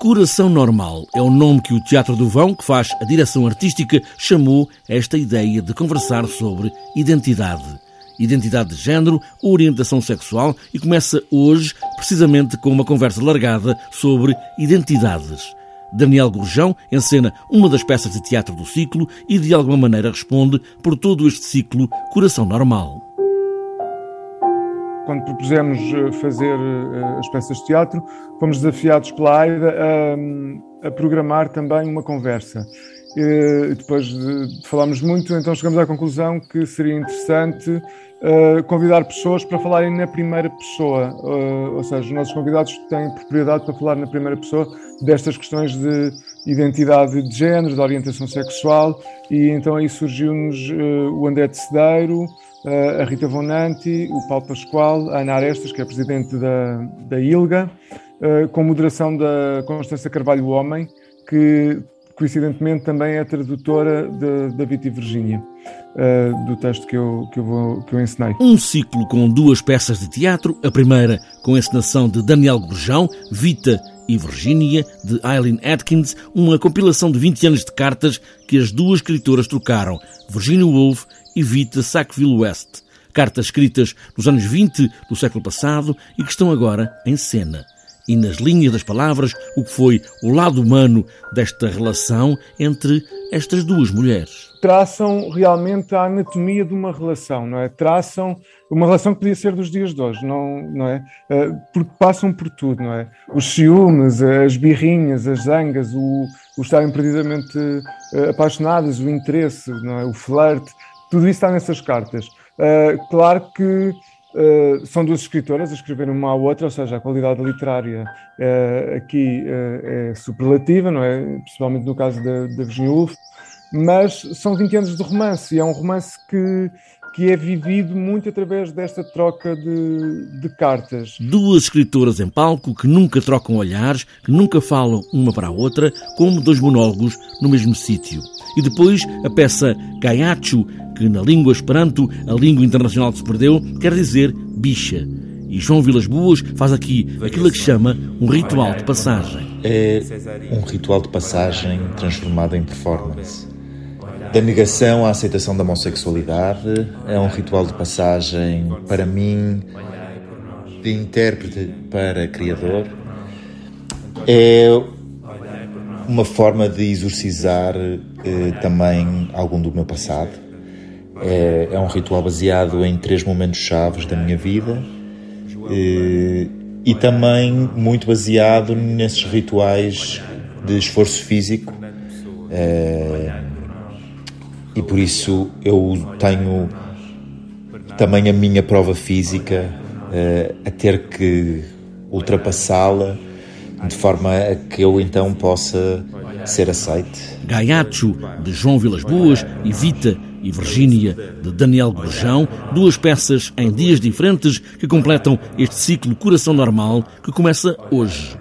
Coração Normal é o nome que o Teatro do Vão, que faz a direção artística, chamou esta ideia de conversar sobre identidade. Identidade de género, orientação sexual e começa hoje precisamente com uma conversa largada sobre identidades. Daniel Gurjão encena uma das peças de teatro do ciclo e de alguma maneira responde por todo este ciclo Coração Normal quando propusemos eh, fazer eh, as peças de teatro, fomos desafiados pela AIDA a, a programar também uma conversa. E depois de, falarmos muito, então chegamos à conclusão que seria interessante uh, convidar pessoas para falarem na primeira pessoa, ou seja, os nossos convidados têm propriedade para falar na primeira pessoa destas questões de identidade de género, de orientação sexual, e então aí surgiu-nos uh, o André de Cedeiro, a Rita Vonanti, o Paulo Pascoal, a Ana Arestas, que é presidente da, da ILGA, com moderação da Constância Carvalho Homem, que coincidentemente também é tradutora David e Virgínia, do texto que eu, que, eu vou, que eu ensinei. Um ciclo com duas peças de teatro, a primeira com a encenação de Daniel Gurjão, Vita e Virgínia, de Eileen Atkins, uma compilação de 20 anos de cartas que as duas escritoras trocaram, Virginia Woolf e Vita Sackville West. Cartas escritas nos anos 20 do século passado e que estão agora em cena. E nas linhas das palavras, o que foi o lado humano desta relação entre estas duas mulheres. Traçam realmente a anatomia de uma relação, não é? Traçam uma relação que podia ser dos dias de hoje, não, não é? Eh, porque passam por tudo, não é? Os ciúmes, as birrinhas, as zangas, o, o estarem perdidamente eh, apaixonadas, o interesse, não é? o flerte, tudo isso está nessas cartas. Uh, claro que uh, são duas escritoras a escreverem uma à outra, ou seja, a qualidade literária uh, aqui é superlativa, não é? Principalmente no caso da, da Virginia Woolf, mas são 20 anos de romance e é um romance que que é vivido muito através desta troca de, de, cartas. Duas escritoras em palco que nunca trocam olhares, que nunca falam uma para a outra, como dois monólogos no mesmo sítio. E depois a peça Gaiacho, que na língua esperanto, a língua internacional que se perdeu, quer dizer bicha. E João Vilas Boas faz aqui aquilo que chama um ritual de passagem. É um ritual de passagem transformado em performance da negação à aceitação da homossexualidade. É um ritual de passagem, para mim, de intérprete para criador. É uma forma de exorcizar eh, também algum do meu passado. É, é, um ritual baseado em três momentos chaves da minha vida eh, e também muito baseado nesses rituais de esforço físico. Eh, e por isso eu tenho também a minha prova física uh, a ter que ultrapassá-la de forma a que eu então possa ser aceite. Gaiacho, de João Vilas Boas, e Vita e Virgínia, de Daniel Gurjão, duas peças em dias diferentes que completam este ciclo Coração Normal que começa hoje.